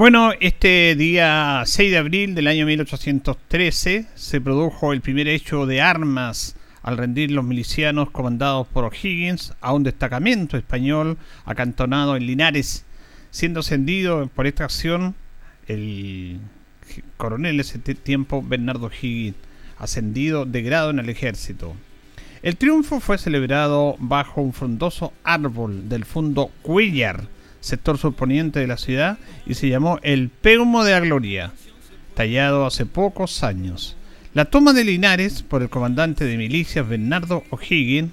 Bueno, este día 6 de abril del año 1813 se produjo el primer hecho de armas al rendir los milicianos comandados por O'Higgins a un destacamento español acantonado en Linares, siendo ascendido por esta acción el coronel ese tiempo Bernardo O'Higgins, ascendido de grado en el ejército. El triunfo fue celebrado bajo un frondoso árbol del fondo Cuellar, sector surponiente de la ciudad, y se llamó el Peumo de la Gloria, tallado hace pocos años. La toma de Linares por el comandante de milicias Bernardo O'Higgins,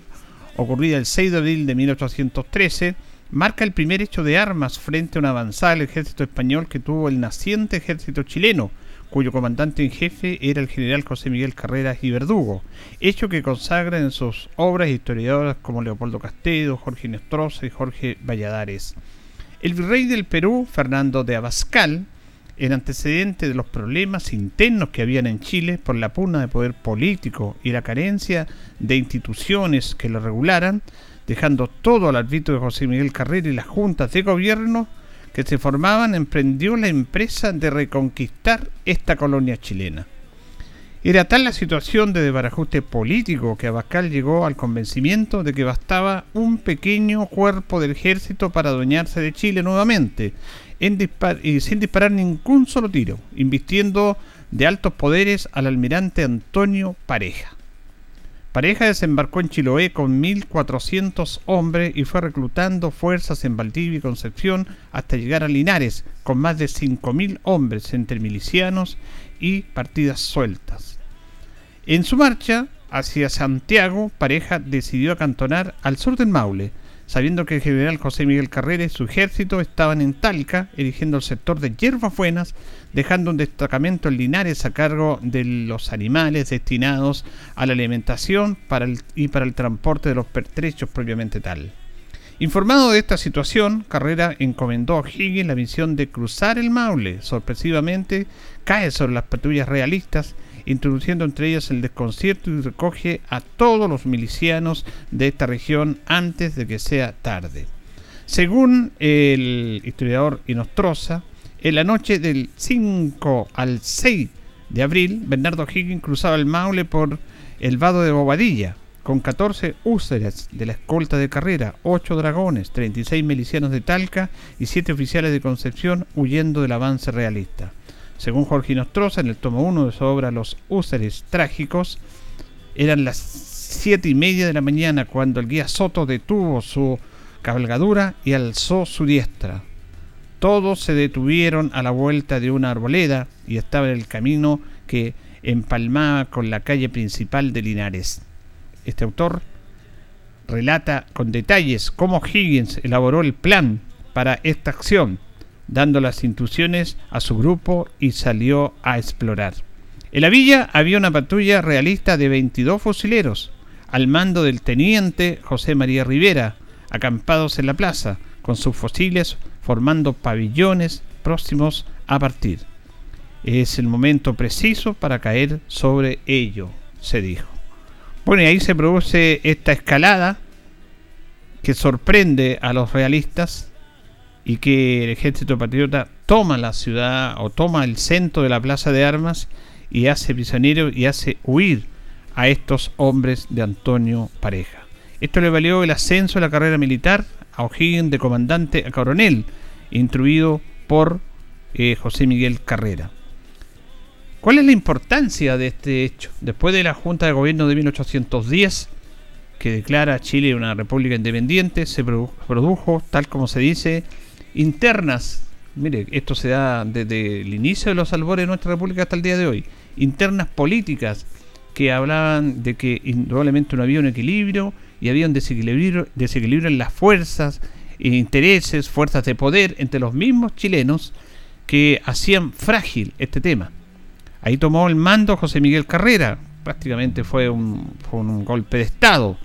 ocurrida el 6 de abril de 1813, marca el primer hecho de armas frente a una avanzada del ejército español que tuvo el naciente ejército chileno, cuyo comandante en jefe era el general José Miguel Carreras y Verdugo, hecho que consagra en sus obras historiadoras como Leopoldo Castedo, Jorge Nestroza y Jorge Valladares. El virrey del Perú, Fernando de Abascal, en antecedente de los problemas internos que habían en Chile por la pugna de poder político y la carencia de instituciones que lo regularan, dejando todo al arbitrio de José Miguel Carrera y las juntas de gobierno que se formaban, emprendió la empresa de reconquistar esta colonia chilena. Era tal la situación de desbarajuste político que Abascal llegó al convencimiento de que bastaba un pequeño cuerpo del ejército para adueñarse de Chile nuevamente, y sin disparar ningún solo tiro, invistiendo de altos poderes al almirante Antonio Pareja. Pareja desembarcó en Chiloé con 1.400 hombres y fue reclutando fuerzas en Valdivia y Concepción hasta llegar a Linares con más de 5.000 hombres entre milicianos y partidas sueltas. En su marcha hacia Santiago, Pareja decidió acantonar al sur del Maule, sabiendo que el general José Miguel Carrera y su ejército estaban en Talca, erigiendo el sector de Hierbas Buenas, dejando un destacamento en Linares a cargo de los animales destinados a la alimentación y para el transporte de los pertrechos propiamente tal. Informado de esta situación, Carrera encomendó a Higgins la misión de cruzar el Maule. Sorpresivamente, cae sobre las patrullas realistas, introduciendo entre ellas el desconcierto y recoge a todos los milicianos de esta región antes de que sea tarde. Según el historiador Inostroza, en la noche del 5 al 6 de abril, Bernardo Higgins cruzaba el Maule por el vado de Bobadilla, con 14 úseres de la escolta de carrera, 8 dragones, 36 milicianos de Talca y 7 oficiales de Concepción huyendo del avance realista. Según Jorge Nostroza, en el tomo 1 de su obra Los úseres trágicos, eran las 7 y media de la mañana cuando el guía Soto detuvo su cabalgadura y alzó su diestra. Todos se detuvieron a la vuelta de una arboleda y estaba en el camino que empalmaba con la calle principal de Linares. Este autor relata con detalles cómo Higgins elaboró el plan para esta acción, dando las instrucciones a su grupo y salió a explorar. En la villa había una patrulla realista de 22 fusileros, al mando del teniente José María Rivera, acampados en la plaza, con sus fusiles formando pabellones próximos a partir. Es el momento preciso para caer sobre ello, se dijo. Bueno, y ahí se produce esta escalada que sorprende a los realistas y que el ejército patriota toma la ciudad o toma el centro de la plaza de armas y hace prisionero y hace huir a estos hombres de Antonio Pareja. Esto le valió el ascenso a la carrera militar a O'Higgins de comandante a coronel, instruido por eh, José Miguel Carrera. ¿Cuál es la importancia de este hecho? Después de la Junta de Gobierno de 1810, que declara a Chile una república independiente, se produjo, tal como se dice, internas, mire, esto se da desde el inicio de los albores de nuestra república hasta el día de hoy, internas políticas que hablaban de que indudablemente no había un equilibrio y había un desequilibrio, desequilibrio en las fuerzas, intereses, fuerzas de poder entre los mismos chilenos que hacían frágil este tema. Ahí tomó el mando José Miguel Carrera, prácticamente fue un, golpe de Estado.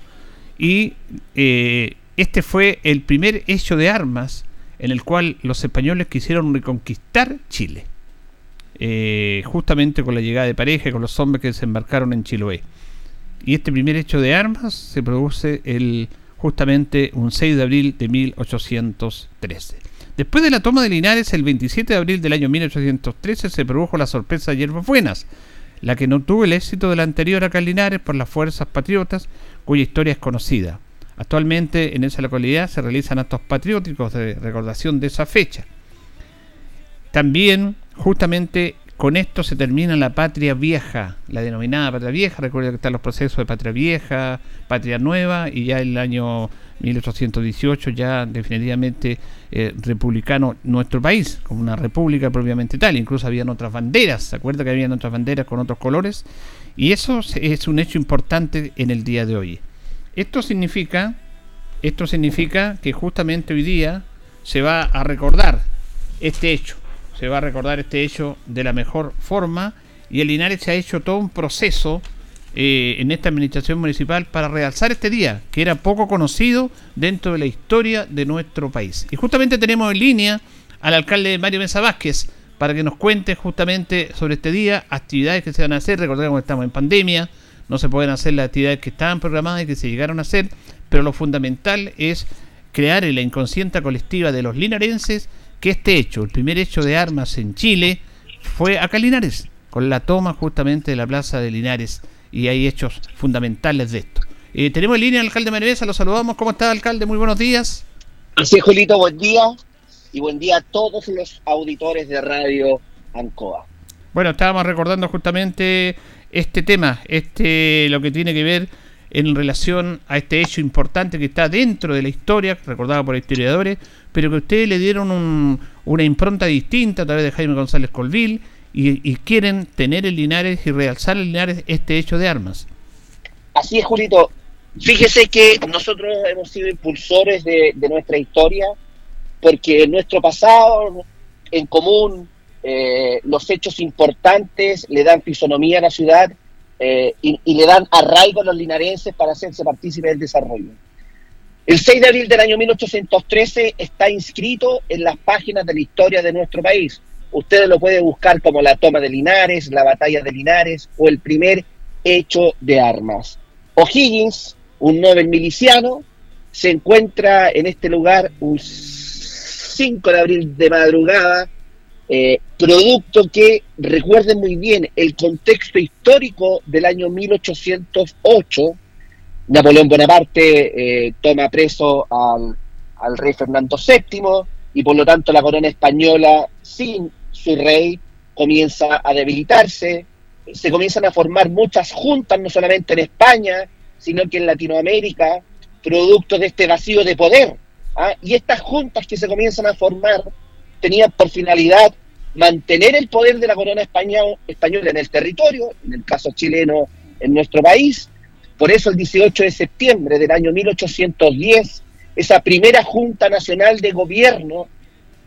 Y eh, este fue el primer hecho de armas en el cual los españoles quisieron reconquistar Chile. Eh, justamente con la llegada de pareja, con los hombres que desembarcaron en Chiloé. Y este primer hecho de armas se produce el, justamente un 6 de abril de 1813. Después de la toma de Linares, el 27 de abril del año 1813, se produjo la sorpresa de Hierbas Buenas, la que no tuvo el éxito de la anterior acá en Linares por las fuerzas patriotas, cuya historia es conocida. Actualmente en esa localidad se realizan actos patrióticos de recordación de esa fecha. También, justamente con esto se termina la patria vieja, la denominada patria vieja. Recuerda que están los procesos de patria vieja, patria nueva y ya el año 1818 ya definitivamente eh, republicano nuestro país, como una república propiamente tal. Incluso habían otras banderas, ¿se acuerda que habían otras banderas con otros colores? Y eso es un hecho importante en el día de hoy. Esto significa, esto significa que justamente hoy día se va a recordar este hecho se va a recordar este hecho de la mejor forma y el Linares se ha hecho todo un proceso eh, en esta administración municipal para realzar este día, que era poco conocido dentro de la historia de nuestro país. Y justamente tenemos en línea al alcalde Mario Mesa Vázquez para que nos cuente justamente sobre este día, actividades que se van a hacer. Recordemos que estamos en pandemia, no se pueden hacer las actividades que estaban programadas y que se llegaron a hacer, pero lo fundamental es crear en la inconsciente colectiva de los linarenses que este hecho, el primer hecho de armas en Chile, fue acá en Linares, con la toma justamente de la plaza de Linares, y hay hechos fundamentales de esto. Eh, tenemos en línea al alcalde Marivesa, lo saludamos. ¿Cómo está, alcalde? Muy buenos días. Sí, Julito, buen día. Y buen día a todos los auditores de Radio Ancoa. Bueno, estábamos recordando justamente este tema, este lo que tiene que ver en relación a este hecho importante que está dentro de la historia, recordado por historiadores, pero que ustedes le dieron una impronta distinta a través de Jaime González Colville y, quieren tener en Linares y realzar en Linares este hecho de armas. Así es, Julito. Fíjese que nosotros hemos sido impulsores de, nuestra historia porque nuestro pasado en común eh, los hechos importantes le dan fisonomía a la ciudad eh, y, le dan arraigo a los linarenses para hacerse partícipes del desarrollo. El 6 de abril del año 1813 está inscrito en las páginas de la historia de nuestro país. Ustedes lo pueden buscar como la toma de Linares, la batalla de Linares o el primer hecho de armas. O'Higgins, un Nobel miliciano, se encuentra en este lugar un 5 de abril de madrugada eh, producto que, recuerden muy bien, el contexto histórico del año 1808, Napoleón Bonaparte eh, toma preso al, al, rey Fernando VII y por lo tanto la corona española sin su rey comienza a debilitarse, se comienzan a formar muchas juntas, no solamente en España, sino que en Latinoamérica, producto de este vacío de poder. ¿ah? Y estas juntas que se comienzan a formar tenían por finalidad mantener el poder de la corona española en el territorio, en el caso chileno en nuestro país. Por eso el 18 de septiembre del año 1810, esa primera Junta Nacional de Gobierno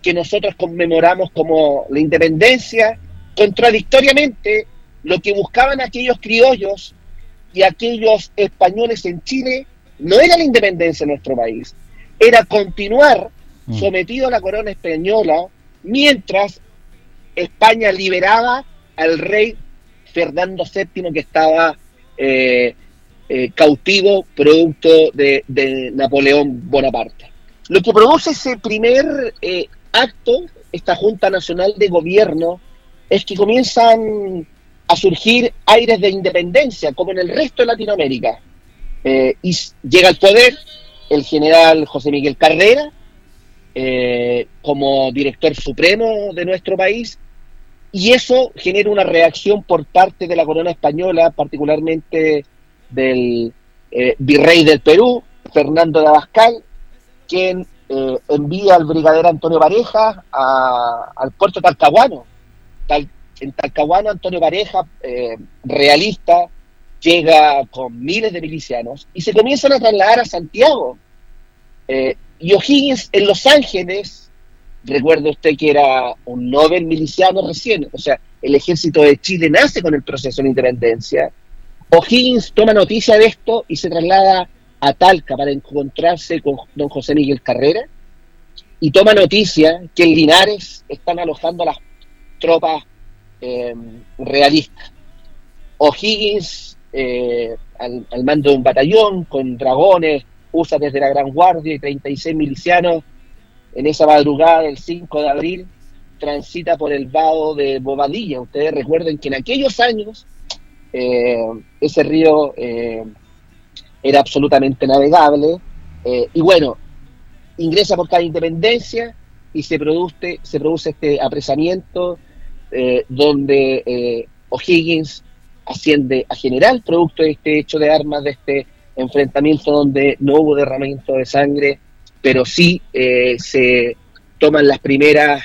que nosotros conmemoramos como la independencia, contradictoriamente lo que buscaban aquellos criollos y aquellos españoles en Chile no era la independencia de nuestro país, era continuar mm. sometido a la corona española mientras España liberaba al rey Fernando VII que estaba eh, eh, cautivo producto de, Napoleón Bonaparte. Lo que produce ese primer eh, acto, esta Junta Nacional de Gobierno, es que comienzan a surgir aires de independencia, como en el resto de Latinoamérica. y llega al poder el general José Miguel Carrera, como director supremo de nuestro país, y eso genera una reacción por parte de la corona española, particularmente del eh, virrey del Perú, Fernando de Abascal, quien eh, envía al brigadero Antonio Pareja al puerto Talcahuano. en Talcahuano, Antonio Pareja, eh, realista, llega con miles de milicianos y se comienzan a trasladar a Santiago. y O'Higgins en Los Ángeles, recuerde usted que era un Nobel miliciano recién, o sea, el ejército de Chile nace con el proceso de independencia. O'Higgins toma noticia de esto y se traslada a Talca para encontrarse con don José Miguel Carrera y toma noticia que en Linares están alojando a las tropas em, realistas. O'Higgins, eh, al, al, mando de un batallón con dragones, usa desde la Gran Guardia y 36 milicianos, en esa madrugada del 5 de abril transita por el vado de Bobadilla. Ustedes recuerden que en aquellos años eh, ese río eh, era absolutamente navegable. Eh, y bueno, ingresa por cada independencia y se produce, se produce este apresamiento donde O'Higgins asciende a general, producto de este hecho de armas, de este enfrentamiento donde no hubo derramamiento de sangre, pero sí se toman las primeras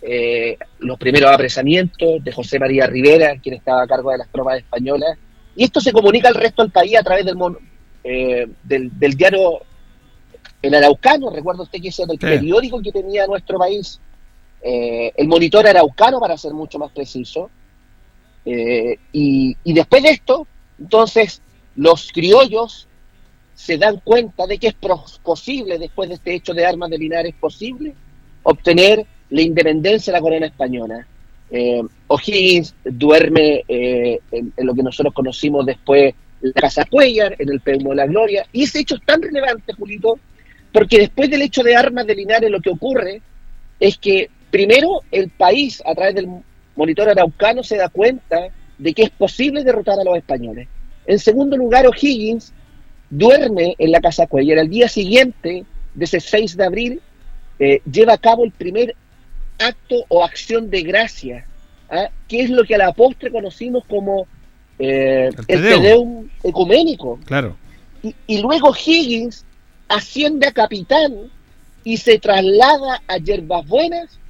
eh, los primeros apresamientos de José María Rivera, quien estaba a cargo de las tropas españolas, y esto se comunica al resto del país a través del, eh, del, diario El Araucano, recuerdo usted que ese era el periódico que tenía nuestro país, eh, el monitor araucano para ser mucho más preciso, y, y después de esto, entonces los criollos se dan cuenta de que es posible, después de este hecho de armas de Linares, posible obtener la independencia de la corona española. Eh, O'Higgins duerme eh, en, lo que nosotros conocimos después la Casa Cuellar, en el Peumo de la Gloria, y ese hecho es tan relevante, Julito, porque después del hecho de armas de Linares lo que ocurre es que primero el país, a través del monitor araucano, se da cuenta de que es posible derrotar a los españoles. En segundo lugar, O'Higgins duerme en la Casa Cuellar. Al día siguiente, de ese 6 de abril, eh, lleva a cabo el primer acto o acción de gracia, ¿ah? que es lo que a la postre conocimos como eh, el, Tedeum. ecuménico. Claro. Y, luego Higgins asciende a capitán y se traslada a Yerbas Buenas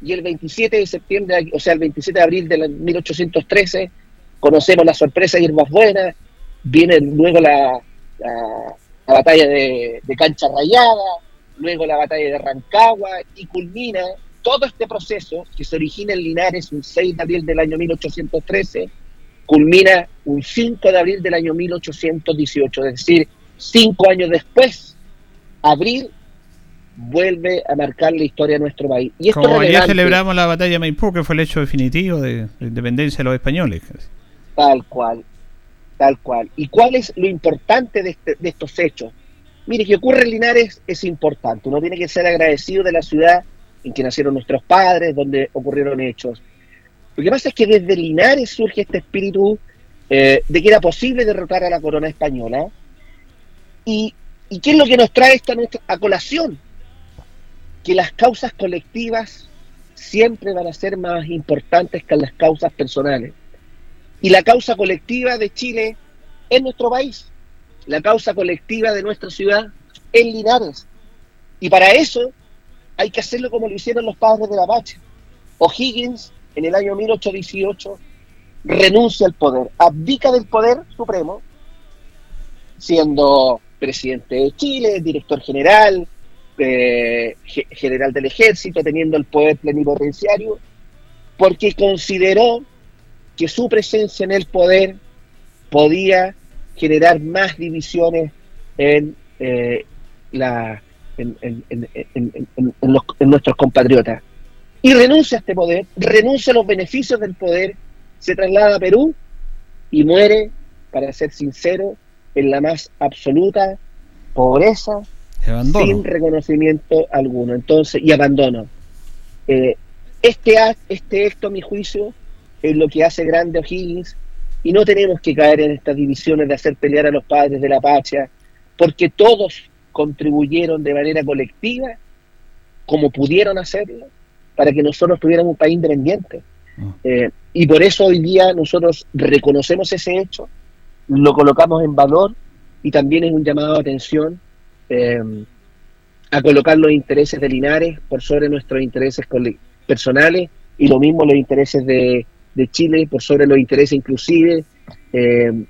y el 27 de septiembre, o sea, el 27 de abril de 1813, conocemos la sorpresa de Yerbas Buenas, viene luego la, la, batalla de, de, Cancha Rayada, luego la batalla de Rancagua y culmina todo este proceso, que se origina en Linares un 6 de abril del año 1813, culmina un 5 de abril del año 1818, es decir, cinco años después, abril vuelve a marcar la historia de nuestro país. Y esto Como ya celebramos la batalla de Maipú, que fue el hecho definitivo de la independencia de los españoles. Tal cual, tal cual. ¿Y cuál es lo importante de, este, de estos hechos? Mire, que ocurre en Linares es importante. Uno tiene que ser agradecido de la ciudad en que nacieron nuestros padres, donde ocurrieron hechos. Lo que pasa es que desde Linares surge este espíritu eh, de que era posible derrotar a la corona española. ¿Y, qué es lo que nos trae esta nuestra, a colación? Que las causas colectivas siempre van a ser más importantes que las causas personales. Y la causa colectiva de Chile es nuestro país. La causa colectiva de nuestra ciudad es Linares. Y para eso hay que hacerlo como lo hicieron los padres de la Pacha. O'Higgins, en el año 1818, renuncia al poder, abdica del poder supremo, siendo presidente de Chile, director general, eh, general del ejército, teniendo el poder plenipotenciario, porque consideró que su presencia en el poder podía generar más divisiones en eh, la en, nuestros compatriotas. Y renuncia a este poder, renuncia a los beneficios del poder, se traslada a Perú y muere, para ser sincero, en la más absoluta pobreza, sin reconocimiento alguno. Entonces, y abandono. Eh, este, este acto, a mi juicio, es lo que hace grande O'Higgins, y no tenemos que caer en estas divisiones de hacer pelear a los padres de la patria, porque todos contribuyeron de manera colectiva, como pudieron hacerlo, para que nosotros tuviéramos un país independiente. Ah. Eh, y por eso hoy día nosotros reconocemos ese hecho, lo colocamos en valor y también es un llamado de atención eh, a colocar los intereses de Linares por sobre nuestros intereses personales y lo mismo los intereses de, Chile por sobre los intereses inclusive eh,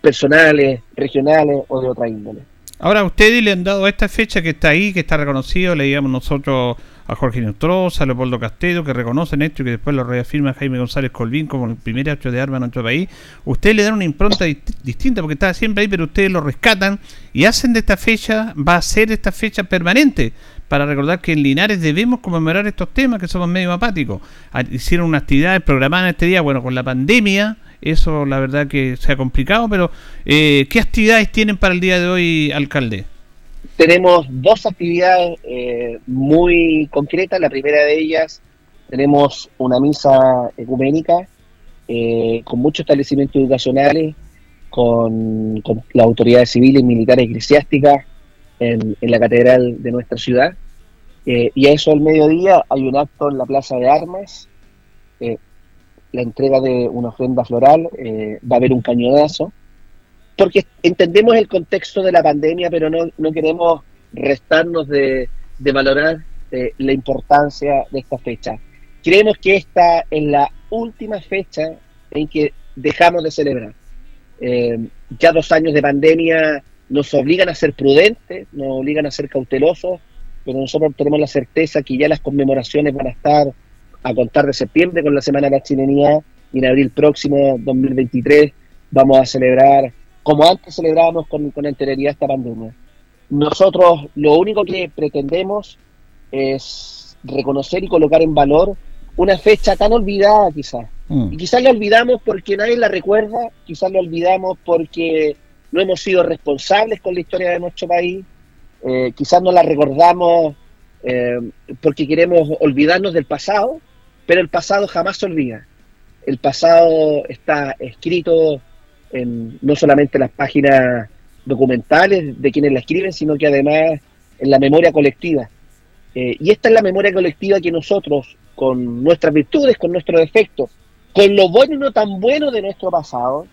personales, regionales o de otra índole. Ahora, ustedes le han dado esta fecha que está ahí, que está reconocido, le digamos nosotros a Jorge Neutrosa, a Leopoldo Castedo, que reconocen esto y que después lo reafirma Jaime González Colvín como el primer hecho de armas en nuestro país. Ustedes le dan una impronta distinta porque está siempre ahí, pero ustedes lo rescatan y hacen de esta fecha, va a ser esta fecha permanente para recordar que en Linares debemos conmemorar estos temas que somos medio apáticos. Ah, hicieron una actividad programada en este día, bueno, con la pandemia eso la verdad que se ha complicado, pero eh, ¿qué actividades tienen para el día de hoy, alcalde? Tenemos dos actividades eh, muy concretas. La primera de ellas, tenemos una misa ecuménica eh, con muchos establecimientos educacionales, con, las autoridades civiles, militares eclesiásticas en, la catedral de nuestra ciudad. y a eso al mediodía hay un acto en la Plaza de Armas, la entrega de una ofrenda floral, eh, va a haber un cañonazo, porque entendemos el contexto de la pandemia, pero no, no queremos restarnos de, valorar eh, la importancia de esta fecha. Creemos que esta es la última fecha en que dejamos de celebrar. Eh, ya dos años de pandemia nos obligan a ser prudentes, nos obligan a ser cautelosos, pero nosotros tenemos la certeza que ya las conmemoraciones van a estar a contar de septiembre con la Semana de la Chilenía y en abril próximo, 2023, vamos a celebrar, como antes celebrábamos con, con anterioridad esta pandemia. Nosotros lo único que pretendemos es reconocer y colocar en valor una fecha tan olvidada quizás. Mm. Y quizás la olvidamos porque nadie la recuerda, quizás la olvidamos porque no hemos sido responsables con la historia de nuestro país, eh, quizás no la recordamos eh, porque queremos olvidarnos del pasado, pero el pasado jamás se olvida. El pasado está escrito en no solamente las páginas documentales de quienes la escriben, sino que además en la memoria colectiva. Eh, y esta es la memoria colectiva que nosotros, con nuestras virtudes, con nuestros defectos, con lo bueno y no tan bueno de nuestro pasado,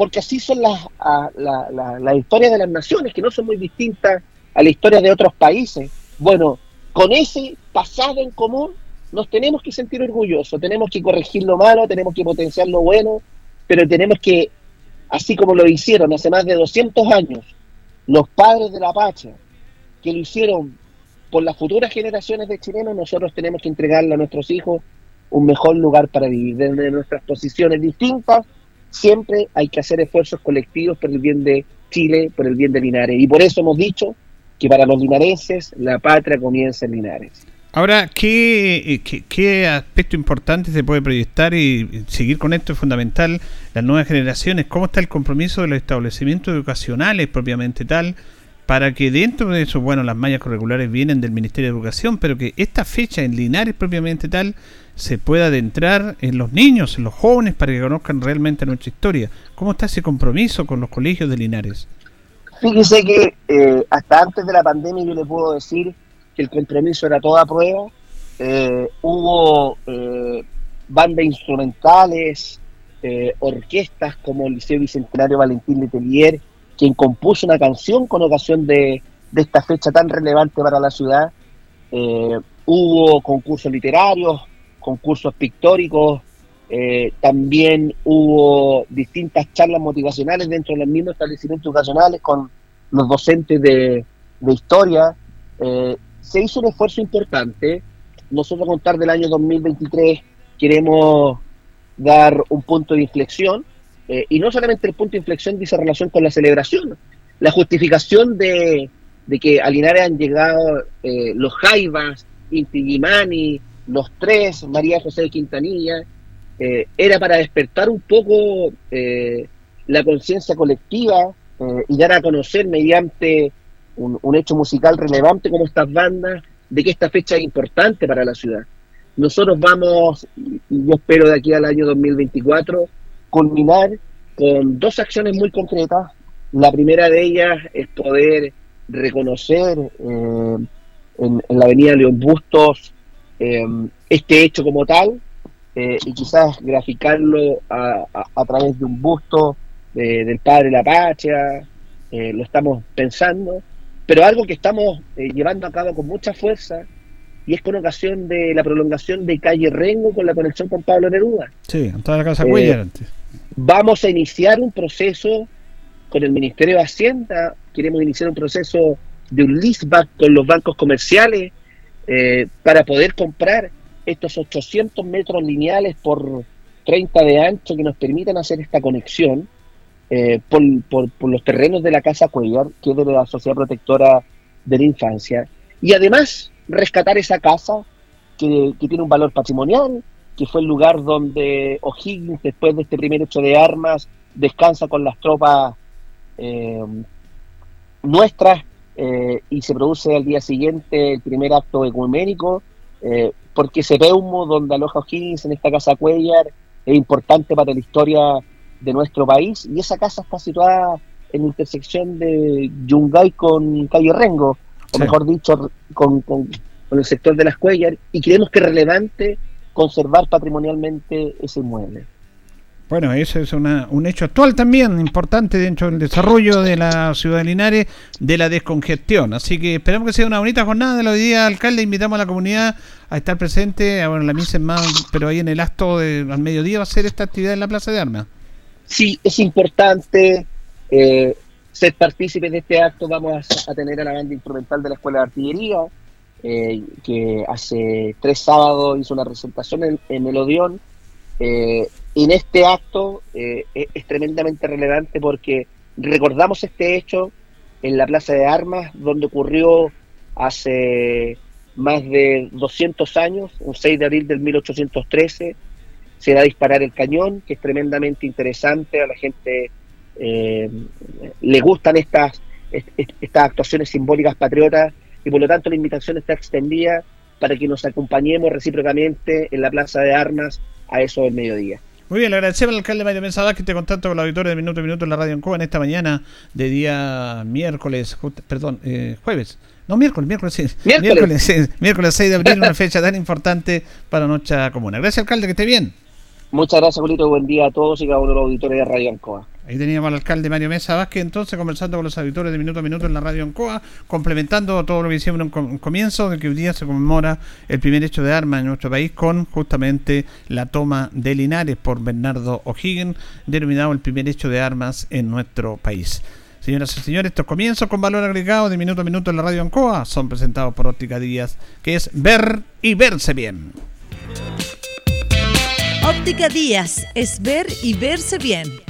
porque así son las, historias de las naciones, que no son muy distintas a la historia de otros países. Bueno, con ese pasado en común nos tenemos que sentir orgullosos, tenemos que corregir lo malo, tenemos que potenciar lo bueno, pero tenemos que, así como lo hicieron hace más de 200 años, los padres de la Pacha, que lo hicieron por las futuras generaciones de chilenos, nosotros tenemos que entregarle a nuestros hijos un mejor lugar para vivir. Desde nuestras posiciones distintas, siempre hay que hacer esfuerzos colectivos por el bien de Chile, por el bien de Linares. Y por eso hemos dicho que para los linarenses la patria comienza en Linares. Ahora, ¿qué, ¿qué, aspecto importante se puede proyectar y seguir con esto es fundamental? Las nuevas generaciones, ¿cómo está el compromiso de los establecimientos educacionales propiamente tal? Para que dentro de eso, bueno, las mallas curriculares vienen del Ministerio de Educación, pero que esta fecha en Linares propiamente tal se pueda adentrar en los niños, en los jóvenes, para que conozcan realmente nuestra historia. ¿Cómo está ese compromiso con los colegios de Linares? Fíjese que eh, hasta antes de la pandemia yo le puedo decir que el compromiso era toda prueba. Eh, hubo eh, bandas instrumentales, eh, orquestas como el Liceo Bicentenario Valentín Letelier, quien compuso una canción con ocasión de, esta fecha tan relevante para la ciudad. hubo concursos literarios, concursos pictóricos, también hubo distintas charlas motivacionales dentro de los mismos establecimientos educacionales con los docentes de, historia se hizo un esfuerzo importante. Nosotros a contar del año 2023 queremos dar un punto de inflexión, eh, y no solamente el punto de inflexión dice relación con la celebración, la justificación de, que a Linares han llegado eh, los Jaivas, Inti Gimani, los tres, María José de Quintanilla, eh, era para despertar un poco la conciencia colectiva y dar a conocer mediante un, hecho musical relevante como estas bandas, de que esta fecha es importante para la ciudad. Nosotros vamos, yo espero de aquí al año 2024, culminar con dos acciones muy concretas. La primera de ellas es poder reconocer eh, en, la avenida León Bustos eh, este hecho como tal eh, y quizás graficarlo a, a, través de un busto del padre La Patria, eh, lo estamos pensando, pero algo que estamos eh, llevando a cabo con mucha fuerza y es con ocasión de la prolongación de calle Rengo con la conexión con Pablo Neruda. Sí, en toda la casa Cuellar antes. Vamos a iniciar un proceso con el Ministerio de Hacienda, queremos iniciar un proceso de un leaseback con los bancos comerciales para poder comprar estos 800 metros lineales por 30 de ancho que nos permitan hacer esta conexión eh, por, los terrenos de la Casa Cuellar, que es de la Sociedad Protectora de la Infancia, y además rescatar esa casa que, tiene un valor patrimonial, que fue el lugar donde O'Higgins, después de este primer hecho de armas, descansa con las tropas eh, nuestras eh, y se produce al día siguiente el primer acto ecuménico, porque se ve humo donde aloja O'Higgins en esta casa Cuellar, es importante para la historia de nuestro país y esa casa está situada en la intersección de Yungay con calle Rengo, o mejor dicho, con, el sector de las Cuellar, y creemos que es relevante conservar patrimonialmente ese inmueble. Bueno, ese es un hecho actual también importante dentro del desarrollo de la ciudad de Linares, de la descongestión. Así que esperamos que sea una bonita jornada de los días, alcalde. Invitamos a la comunidad a estar presente. Bueno, la misa es más, pero ahí en el acto de, al mediodía va a ser esta actividad en la Plaza de Armas. Sí, es importante eh, ser partícipes de este acto. Vamos a, tener a la banda instrumental de la Escuela de Artillería, eh, que hace tres sábados hizo una presentación en, el Odeón. Eh, en este acto eh, es, tremendamente relevante porque recordamos este hecho en la Plaza de Armas, donde ocurrió hace más de 200 años, un 6 de abril del 1813, se da a disparar el cañón, que es tremendamente interesante, a la gente eh, le gustan estas, estas actuaciones simbólicas patriotas y por lo tanto la invitación está extendida para que nos acompañemos recíprocamente en la Plaza de Armas a eso del mediodía. Muy bien, le agradecemos al alcalde Mario Mensada que te contacto con la auditoría de Minuto a Minuto en la radio en Cuba en esta mañana de día miércoles, perdón, eh, jueves. No, miércoles, miércoles, sí. Miércoles. Miércoles, 6 de abril, una fecha tan importante para nuestra comuna. Gracias, alcalde, que esté bien. Muchas gracias, Julito. Buen día a todos y cada uno de los auditores de Radio Ancoa. Ahí teníamos al alcalde Mario Mesa Vázquez, entonces conversando con los auditores de Minuto a Minuto en la Radio Ancoa, complementando todo lo que hicimos en un comienzo, de que hoy día se conmemora el primer hecho de armas en nuestro país con justamente la toma de Linares por Bernardo O'Higgins, denominado el primer hecho de armas en nuestro país. Señoras y señores, estos comienzos con valor agregado de minuto a minuto en la radio Ancoa son presentados por Óptica Díaz, que es ver y verse bien. Óptica Díaz es ver y verse bien.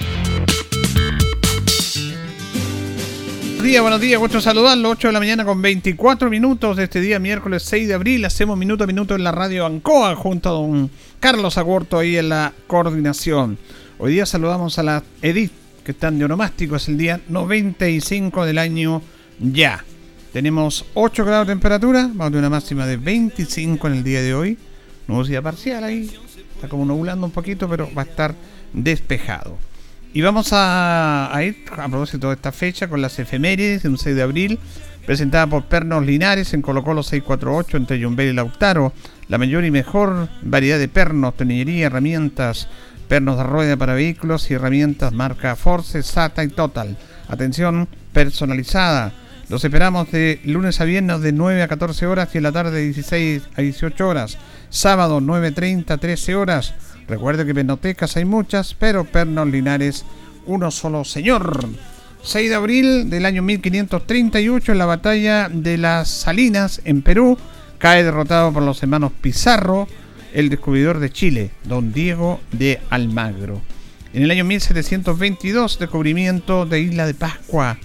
Buenos días, buenos días, gusto saludarlo. 8 de la mañana con 24 minutos este día, miércoles 6 de abril. Hacemos minuto a minuto en la radio Ancoa junto a don Carlos Agurto ahí en la coordinación. Hoy día saludamos a la Edith, que están de onomástico, es el día 95 del año ya. Tenemos 8 grados de temperatura, vamos de una máxima de 25 en el día de hoy. Nubosidad parcial ahí, está como nublando un poquito, pero va a estar despejado. Y vamos a, ir a propósito de esta fecha con las efemérides de un 6 de abril, presentada por Pernos Linares en Colo Colo 648 entre Yumbel y Lautaro. La mayor y mejor variedad de pernos, tonillería, herramientas, pernos de rueda para vehículos y herramientas marca Force, SATA y Total. Atención personalizada. Los esperamos de lunes a viernes de 9 a 14 horas y en la tarde de 16 a 18 horas. Sábado 9.30 a 13 horas Recuerde que penotecas hay muchas, pero pernos linares, uno solo señor. 6 de abril del año 1538, en la batalla de las Salinas, en Perú, cae derrotado por los hermanos Pizarro, el descubridor de Chile, don Diego de Almagro. En el año 1722, descubrimiento de Isla de Pascua.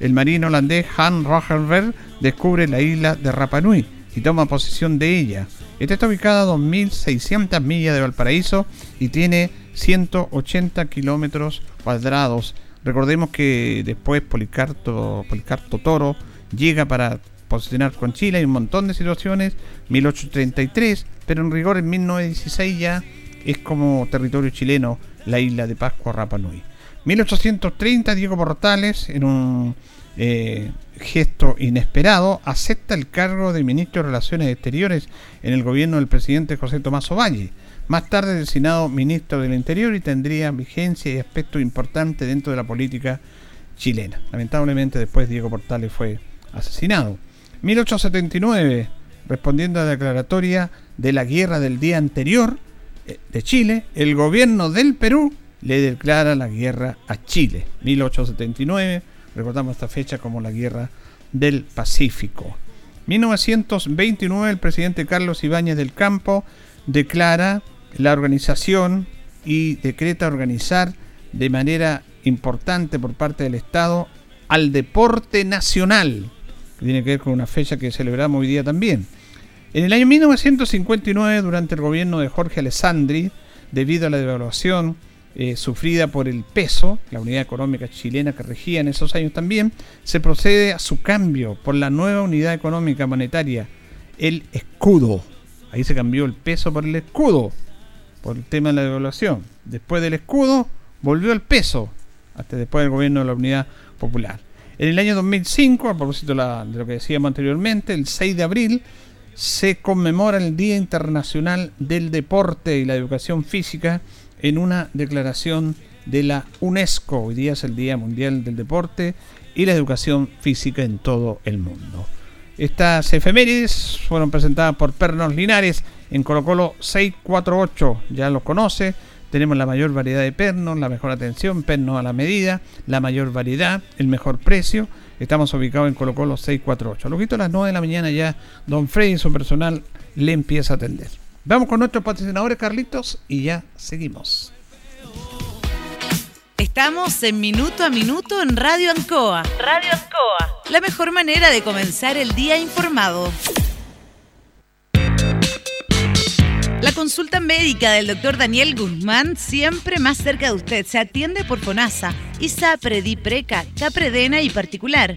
El marino holandés Han Rogerberg descubre la isla de Rapanui y toma posesión de ella. Esta está ubicada a 2.600 millas de Valparaíso y tiene 180 kilómetros cuadrados. Recordemos que después Policarto, Policarto Toro llega para posicionar con Chile. Hay un montón de situaciones. 1833, pero en rigor en 1916 ya es como territorio chileno la isla de Pascua Rapa Nui. 1830, Diego Portales, en un eh, gesto inesperado, acepta el cargo de ministro de Relaciones Exteriores en el gobierno del presidente José Tomás Ovalle. Más tarde designado ministro del Interior y tendría vigencia y aspecto importante dentro de la política chilena. Lamentablemente después Diego Portales fue asesinado. 1879, respondiendo a la declaratoria de la guerra del día anterior eh, de Chile, el gobierno del Perú le declara la guerra a Chile. 1879, recordamos esta fecha como la guerra del Pacífico. 1929, el presidente Carlos Ibáñez del Campo declara la organización y decreta organizar de manera importante por parte del Estado al deporte nacional, que tiene que ver con una fecha que celebramos hoy día también. En el año 1959, durante el gobierno de Jorge Alessandri, debido a la devaluación eh, sufrida por el peso, la unidad económica chilena que regía en esos años también, se procede a su cambio por la nueva unidad económica monetaria, el escudo. Ahí se cambió el peso por el escudo, por el tema de la devaluación. Después del escudo, volvió el peso, hasta después del gobierno de la unidad popular. En el año 2005, a propósito de lo que decíamos anteriormente, el 6 de abril, se conmemora el Día Internacional del Deporte y la Educación Física en una declaración de la UNESCO. Hoy día es el Día Mundial del Deporte y la Educación Física en todo el mundo. Estas efemérides fueron presentadas por Pernos Linares en Colo Colo 648, ya los conoce. Tenemos la mayor variedad de pernos, la mejor atención, pernos a la medida, la mayor variedad, el mejor precio Estamos ubicados en Colo Colo 648. Luego a las 9 de la mañana ya Don Freddy y su personal le empieza a atender. Vamos con nuestros patrocinadores, Carlitos, y ya seguimos. Estamos en Minuto a Minuto en Radio Ancoa. Radio Ancoa. La mejor manera de comenzar el día informado. La consulta médica del doctor Daniel Guzmán siempre más cerca de usted. Se atiende por FONASA, ISAPRE, DIPRECA, CAPREDENA y particular.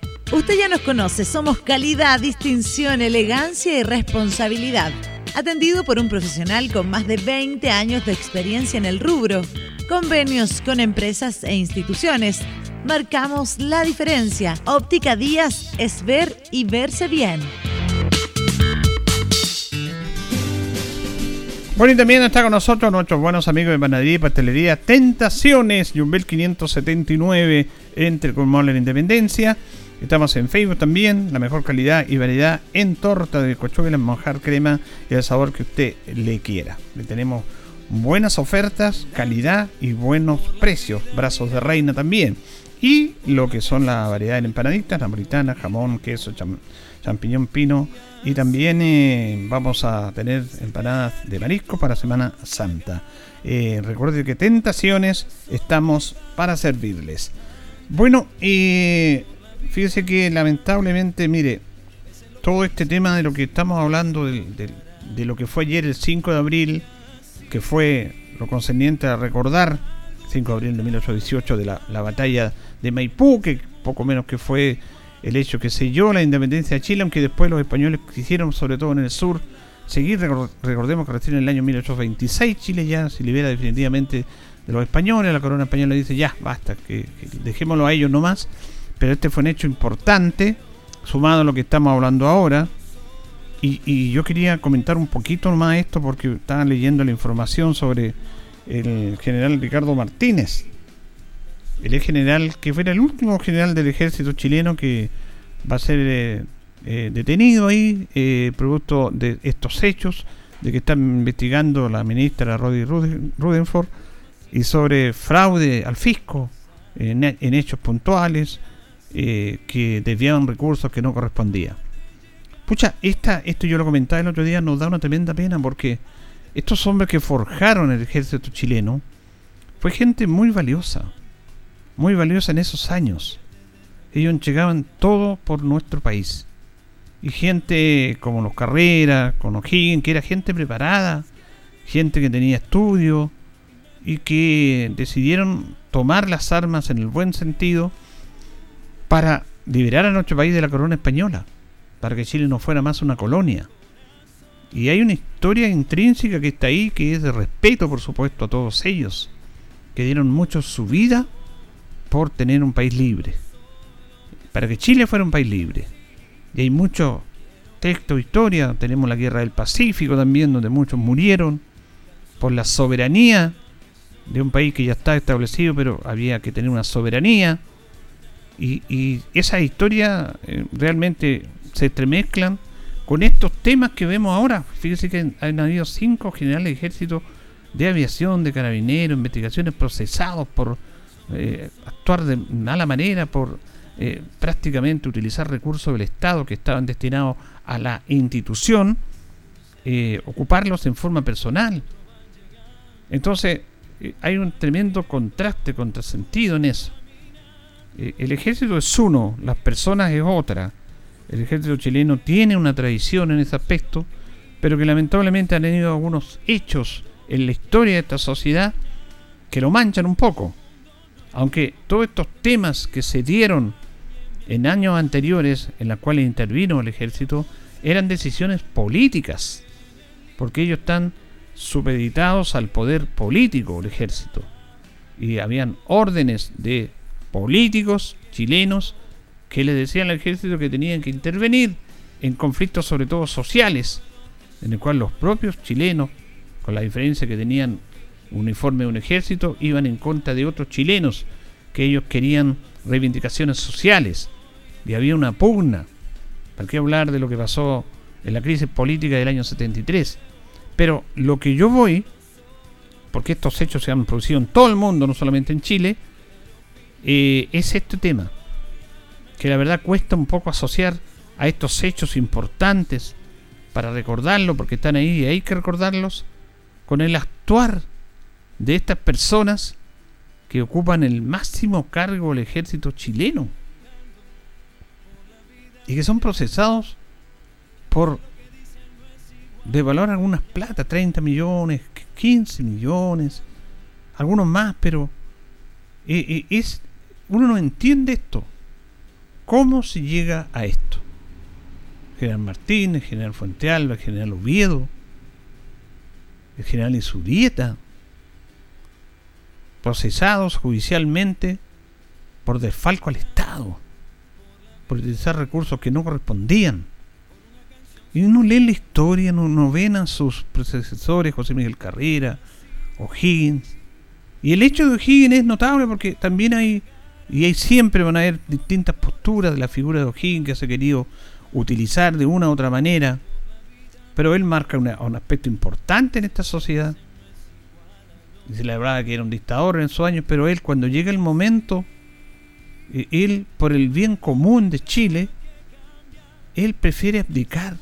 Usted ya nos conoce, somos calidad, distinción, elegancia y responsabilidad. Atendido por un profesional con más de 20 años de experiencia en el rubro, convenios con empresas e instituciones. Marcamos la diferencia. Óptica Díaz es ver y verse bien. Bueno, y también está con nosotros nuestros buenos amigos de panadería y pastelería Tentaciones, Jumbel 579, entre Colmón la Independencia. Estamos en Facebook también, la mejor calidad y variedad en torta de cochuela, en manjar crema y el sabor que usted le quiera. Le tenemos buenas ofertas, calidad y buenos precios. Brazos de reina también. Y lo que son la variedad de empanaditas, napolitana, jamón, queso, champiñón pino y también eh, vamos a tener empanadas de marisco para Semana Santa. Eh, recuerde que Tentaciones estamos para servirles. Bueno, eh, fíjese que lamentablemente, mire, todo este tema de lo que estamos hablando, de, lo que fue ayer el 5 de abril, que fue lo concerniente a recordar, 5 de abril de 1818, de la, la batalla de Maipú, que poco menos que fue el hecho que selló la independencia de Chile, aunque después los españoles quisieron, sobre todo en el sur, seguir. Recordemos que recién en el año 1826 Chile ya se libera definitivamente de los españoles, la corona española dice ya, basta, que, dejémoslo a ellos nomás. Pero este fue un hecho importante, sumado a lo que estamos hablando ahora. Y, yo quería comentar un poquito más esto porque estaba leyendo la información sobre el general Ricardo Martínez, el general, que fuera el último general del ejército chileno que va a ser eh, eh, detenido ahí, eh, producto de estos hechos, de que está investigando la ministra Rodi Rudenford, y sobre fraude al fisco en, hechos puntuales, que desviaban recursos que no correspondían. Pucha, esta, esto yo lo comentaba el otro día, nos da una tremenda pena porque estos hombres que forjaron el ejército chileno, fue gente muy valiosa, muy valiosa en esos años. Ellos llegaban todo por nuestro país. Y gente como los Carreras, con O'Higgins, que era gente preparada, gente que tenía estudio y que decidieron tomar las armas en el buen sentido para liberar a nuestro país de la corona española, para que Chile no fuera más una colonia. Y hay una historia intrínseca que está ahí, que es de respeto, por supuesto, a todos ellos, que dieron mucho su vida por tener un país libre, para que Chile fuera un país libre. Y hay mucho texto, historia, tenemos la guerra del Pacífico también, donde muchos murieron por la soberanía de un país que ya está establecido, pero había que tener una soberanía. Y, y esa historia eh, realmente se entremezclan con estos temas que vemos ahora. Fíjese que han habido cinco generales de ejército de aviación, de carabineros, investigaciones procesados por eh, actuar de mala manera, por eh, prácticamente utilizar recursos del Estado que estaban destinados a la institución, eh, ocuparlos en forma personal. Entonces, hay un tremendo contraste, contrasentido en eso. El ejército es uno, las personas es otra. El ejército chileno tiene una tradición en ese aspecto, pero que lamentablemente han tenido algunos hechos en la historia de esta sociedad que lo manchan un poco. Aunque todos estos temas que se dieron en años anteriores en los cuales intervino el ejército eran decisiones políticas, porque ellos están supeditados al poder político del ejército. Y habían órdenes de políticos chilenos que le decían al ejército que tenían que intervenir en conflictos sobre todo sociales, en el cual los propios chilenos, con la diferencia que tenían uniforme de un ejército, iban en contra de otros chilenos que ellos querían reivindicaciones sociales. Y había una pugna. ¿Para qué hablar de lo que pasó en la crisis política del año 73? Pero lo que yo voy, porque estos hechos se han producido en todo el mundo, no solamente en Chile, eh, es este tema que la verdad cuesta un poco asociar a estos hechos importantes para recordarlo, porque están ahí y hay que recordarlos, con el actuar de estas personas que ocupan el máximo cargo del ejército chileno y que son procesados por devaluar algunas plata, 30 millones, 15 millones, algunos más, pero eh, eh, es uno no entiende esto. ¿Cómo se llega a esto? general Martínez, general Fuente Alba, general Oviedo, el general Isurieta, procesados judicialmente por desfalco al Estado, por utilizar recursos que no correspondían. Y uno lee la historia, no, no ven a sus predecesores, José Miguel Carrera, O'Higgins. Y el hecho de O'Higgins es notable porque también hay y ahí siempre van a haber distintas posturas de la figura de O'Higgins que se ha querido utilizar de una u otra manera. Pero él marca un aspecto importante en esta sociedad. Y se le hablaba que era un dictador en sus años, pero él cuando llega el momento, eh, él por el bien común de Chile, él prefiere abdicar,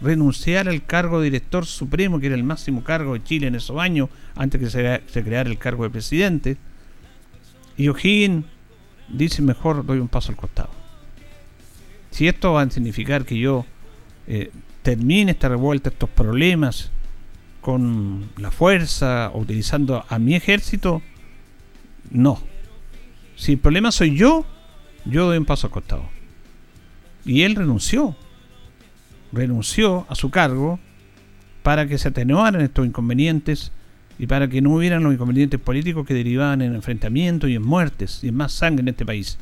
renunciar al cargo de director supremo, que era el máximo cargo de Chile en esos años, antes que se, se creara el cargo de presidente. Y O'Higgins dice mejor doy un paso al costado. Si esto va a significar que yo eh, termine esta revuelta, estos problemas con la fuerza utilizando a mi ejército, no. Si el problema soy yo, yo doy un paso al costado. Y él renunció. Renunció a su cargo para que se atenuaran estos inconvenientes y para que no hubieran los inconvenientes políticos que derivaban en enfrentamientos y en muertes y en más sangre en este país.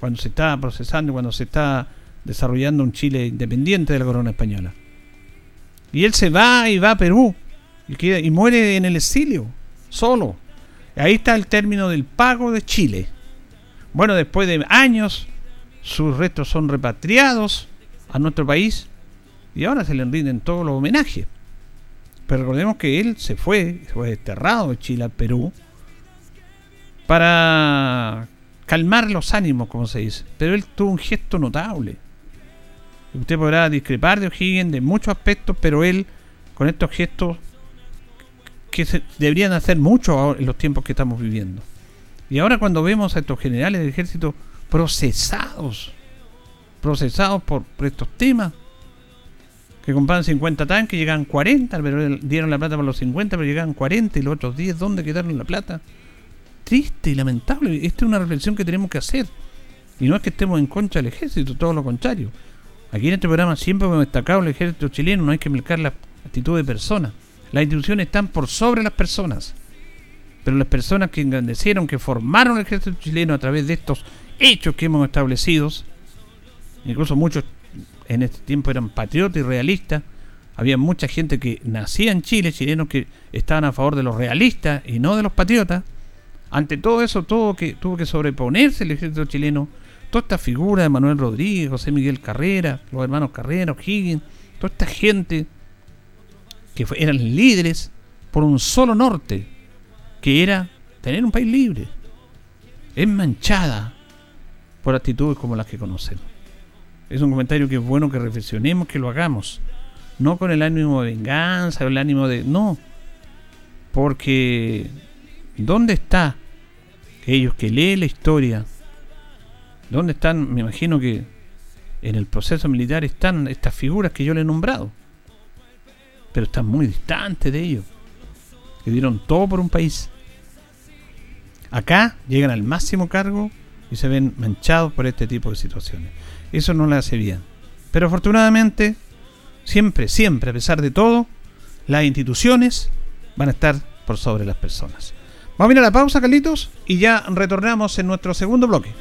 Cuando se está procesando, cuando se está desarrollando un Chile independiente de la corona española. Y él se va y va a Perú y, muere en el exilio, solo. ahí está el término del pago de Chile. Bueno, después de años, sus restos son repatriados a nuestro país y ahora se le rinden todos los homenajes. Pero recordemos que él se fue, fue desterrado de Chile al Perú para calmar los ánimos, como se dice. Pero él tuvo un gesto notable. Usted podrá discrepar de O'Higgins de muchos aspectos, pero él con estos gestos que se deberían hacer mucho en los tiempos que estamos viviendo. Y ahora cuando vemos a estos generales del ejército procesados, procesados por, estos temas, que compraban 50 tanques, llegaban 40, pero dieron la plata para los 50, pero llegaban 40 y los otros 10, ¿dónde quedaron la plata? Triste y lamentable. Esta es una reflexión que tenemos que hacer. Y no es que estemos en contra del ejército, todo lo contrario. Aquí en este programa siempre hemos destacado el ejército chileno, no hay que marcar la actitud de personas. Las instituciones están por sobre las personas. Pero las personas que engrandecieron, que formaron el ejército chileno a través de estos hechos que hemos establecido, incluso muchos en este tiempo eran patriotas y realistas, había mucha gente que nacía en Chile, chilenos que estaban a favor de los realistas y no de los patriotas. Ante todo eso, todo que tuvo que sobreponerse el ejército chileno, toda esta figura de Manuel Rodríguez, José Miguel Carrera, los hermanos Carrera, Higgins, toda esta gente que eran líderes por un solo norte, que era tener un país libre. Es manchada por actitudes como las que conocemos. Es un comentario que es bueno que reflexionemos, que lo hagamos. No con el ánimo de venganza el ánimo de... No. Porque... ¿Dónde está ellos que leen la historia? ¿Dónde están? Me imagino que en el proceso militar están estas figuras que yo le he nombrado. Pero están muy distantes de ellos. Que dieron todo por un país. Acá llegan al máximo cargo y se ven manchados por este tipo de situaciones. Eso no le hace bien. Pero afortunadamente, siempre, siempre, a pesar de todo, las instituciones van a estar por sobre las personas. Vamos a ir a la pausa, Carlitos, y ya retornamos en nuestro segundo bloque.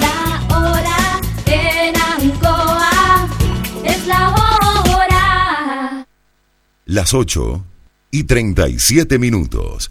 La hora en Ancoa es la hora. Las 8 y 37 minutos.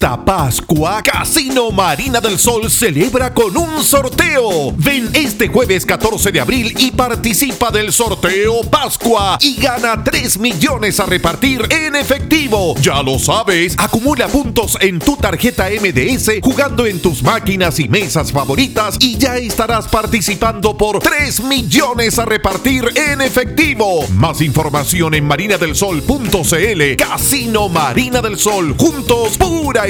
Pascua, Casino Marina del Sol celebra con un sorteo. Ven este jueves 14 de abril y participa del sorteo Pascua y gana 3 millones a repartir en efectivo. Ya lo sabes, acumula puntos en tu tarjeta MDS jugando en tus máquinas y mesas favoritas y ya estarás participando por 3 millones a repartir en efectivo. Más información en marinadelsol.cl. Casino Marina del Sol. Juntos, pura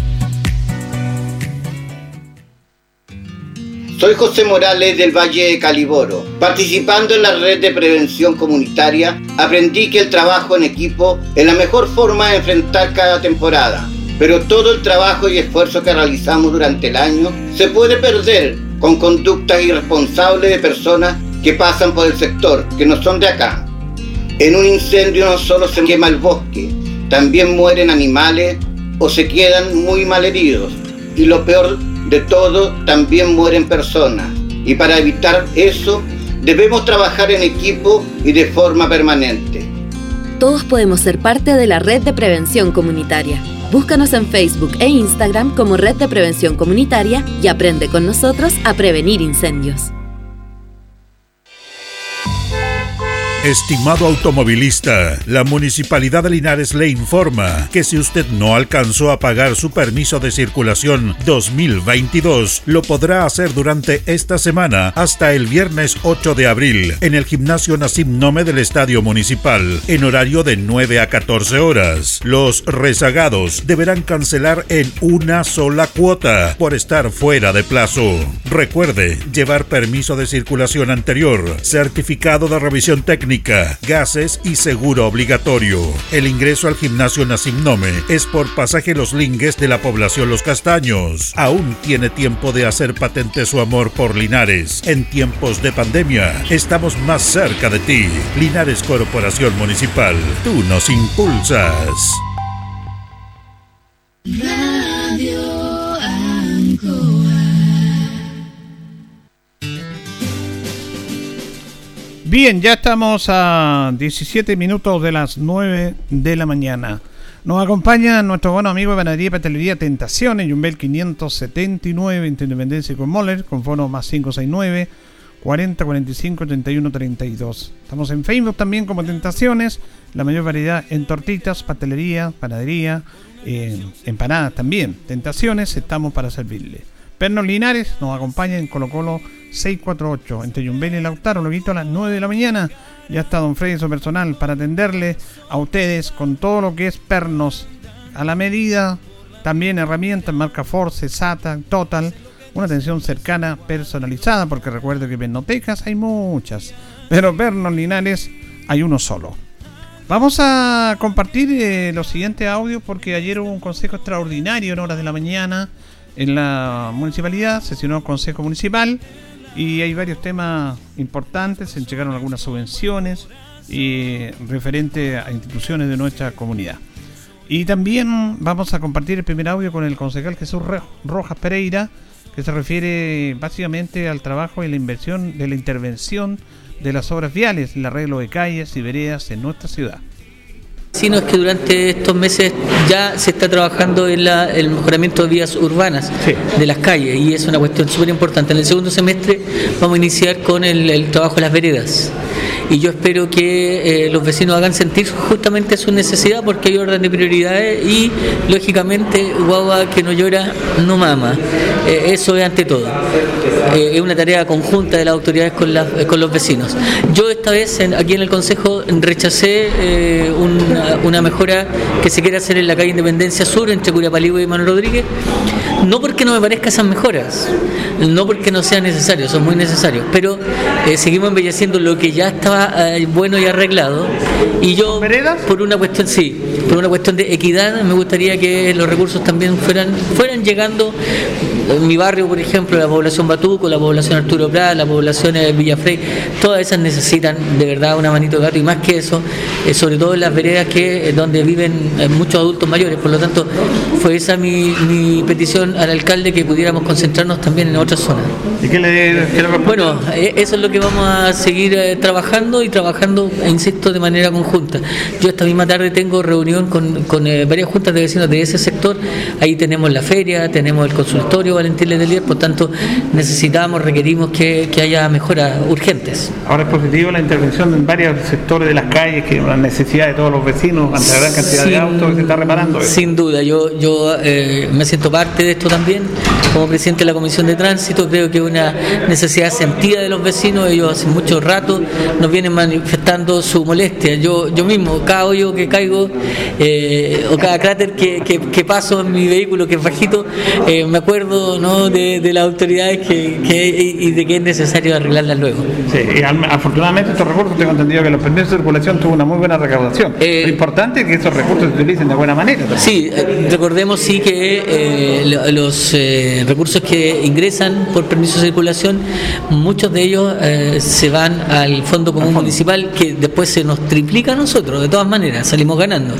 Soy José Morales del Valle de Caliboro. Participando en la red de prevención comunitaria, aprendí que el trabajo en equipo es la mejor forma de enfrentar cada temporada. Pero todo el trabajo y esfuerzo que realizamos durante el año se puede perder con conductas irresponsables de personas que pasan por el sector, que no son de acá. En un incendio no solo se quema el bosque, también mueren animales o se quedan muy mal heridos. Y lo peor de todo, también mueren personas. Y para evitar eso, debemos trabajar en equipo y de forma permanente. Todos podemos ser parte de la red de prevención comunitaria. Búscanos en Facebook e Instagram como Red de Prevención Comunitaria y aprende con nosotros a prevenir incendios. Estimado automovilista, la Municipalidad de Linares le informa que si usted no alcanzó a pagar su permiso de circulación 2022, lo podrá hacer durante esta semana hasta el viernes 8 de abril en el Gimnasio Nasim Nome del Estadio Municipal, en horario de 9 a 14 horas. Los rezagados deberán cancelar en una sola cuota por estar fuera de plazo. Recuerde llevar permiso de circulación anterior, certificado de revisión técnica, gases y seguro obligatorio. El ingreso al gimnasio Nasim Nome es por pasaje Los Lingues de la población Los Castaños. Aún tiene tiempo de hacer patente su amor por Linares. En tiempos de pandemia, estamos más cerca de ti. Linares Corporación Municipal, tú nos impulsas. Bien, ya estamos a 17 minutos de las 9 de la mañana. Nos acompaña nuestro buen amigo de Panadería y Pastelería Tentaciones, Yumbel 579, Independencia con Moller, con fono más 569 40 45 31 32. Estamos en Facebook también como Tentaciones, la mayor variedad en tortitas, pastelería, panadería, eh, empanadas también. Tentaciones, estamos para servirle. Pernos Linares nos acompaña en Colo Colo 648 entre Yumbel y Lautaro, lo visto a las 9 de la mañana. Ya está Don Freddy, su personal, para atenderle a ustedes con todo lo que es pernos a la medida. También herramientas, marca Force, SATA, Total. Una atención cercana, personalizada, porque recuerde que pernotecas hay muchas, pero pernos linares hay uno solo. Vamos a compartir eh, los siguientes audios porque ayer hubo un consejo extraordinario en horas de la mañana en la municipalidad, sesionó el consejo municipal y hay varios temas importantes, se entregaron algunas subvenciones y referente a instituciones de nuestra comunidad. Y también vamos a compartir el primer audio con el concejal Jesús Rojas Pereira, que se refiere básicamente al trabajo y la inversión de la intervención de las obras viales, el arreglo de calles y veredas en nuestra ciudad sino es que durante estos meses ya se está trabajando en el mejoramiento de vías urbanas de las calles y es una cuestión súper importante. En el segundo semestre vamos a iniciar con el, trabajo de las veredas y yo espero que eh, los vecinos hagan sentir justamente su necesidad porque hay orden de prioridades y lógicamente guagua que no llora no mama. Eh, eso es ante todo. Eh, es una tarea conjunta de las autoridades con, con los vecinos. Yo esta vez aquí en el Consejo rechacé un una, mejora que se quiere hacer en la calle Independencia Sur entre Curapaligo y Manuel Rodríguez, no porque no me parezcan esas mejoras, no porque no sean necesarios, son muy necesarios, pero eh, seguimos embelleciendo lo que ya estaba eh, bueno y arreglado. Y yo, por una cuestión, sí, por una cuestión de equidad, me gustaría que los recursos también fueran, fueran llegando en mi barrio, por ejemplo, la población Batuco, la población Arturo Prat, la población de Villafrey, todas esas necesitan de verdad una manito de gato y más que eso, eh, sobre todo en las veredas que eh, donde viven eh, muchos adultos mayores. Por lo tanto, fue esa mi, petición al alcalde que pudiéramos concentrarnos también en otras zonas. ¿Y qué le, Bueno, eso es lo que vamos a seguir trabajando y trabajando, insisto, de manera conjunta. Yo esta misma tarde tengo reunión con, con varias juntas de vecinos de ese sector. Ahí tenemos la feria, tenemos el consultorio Valentín Letelier, por tanto necesitamos, requerimos que, haya mejoras urgentes. Ahora es positivo la intervención en varios sectores de las calles, que la necesidad de todos los vecinos ante la gran cantidad de autos que se está reparando. Sin duda, yo, yo eh, me siento parte de esto también. Como presidente de la Comisión de Tránsito, creo que es una necesidad sentida de los vecinos. Ellos hace mucho rato nos vienen manifestando su molestia. Yo, yo mismo, cada hoyo que caigo eh, o cada cráter que, que, paso en mi vehículo que es bajito, eh, me acuerdo ¿no? de, las autoridades que, y de que es necesario arreglarlas luego. Sí, y al- afortunadamente estos recursos tengo entendido que los permisos de circulación tuvo una muy buena recaudación. Lo importante es que esos recursos se utilicen de buena manera. Sí, eh, recordemos sí que eh, lo- los eh, recursos que ingresan por permiso de circulación, muchos de ellos eh, se van al Fondo Común Municipal, que después se nos triplica a nosotros, de todas maneras, salimos ganando.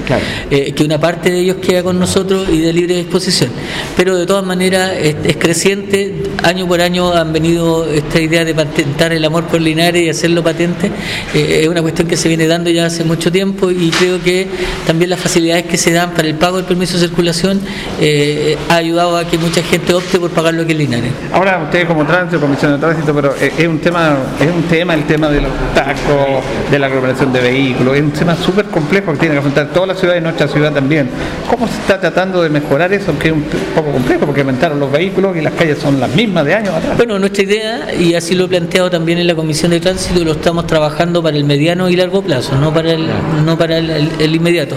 Eh, que una parte de ellos queda con nosotros y de libre disposición. Pero de todas maneras es, es creciente, año por año han venido esta idea de patentar el amor por Linares y hacerlo patente. Eh, es una cuestión que se viene dando ya hace mucho tiempo y creo que también las facilidades que se dan para el pago del permiso de circulación eh, ha ayudado a que mucha gente opte por pagar lo que es Linares. Ahora ustedes como tránsito, comisión de tránsito, pero eh, es un tema, es un tema el tema de los tacos, de la aglomeración de vehículos, es un tema súper complejo que tiene que afrontar toda la ciudad y nuestra ciudad también. ¿Cómo se está tratando de mejorar eso? Que es un poco complejo porque aumentaron los vehículos y las calles son las mismas de años atrás. Bueno, nuestra idea, y así lo he planteado también en la Comisión de Tránsito, lo estamos trabajando para el mediano y largo plazo, no para el, no para el, el- inmediato,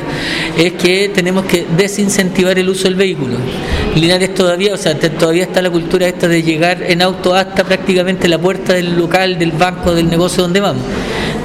es que tenemos que desincentivar el uso del vehículo. Linares todavía, o sea, todavía está la cultura esta de llegar en auto hasta prácticamente la puerta del local, del banco, del negocio donde vamos.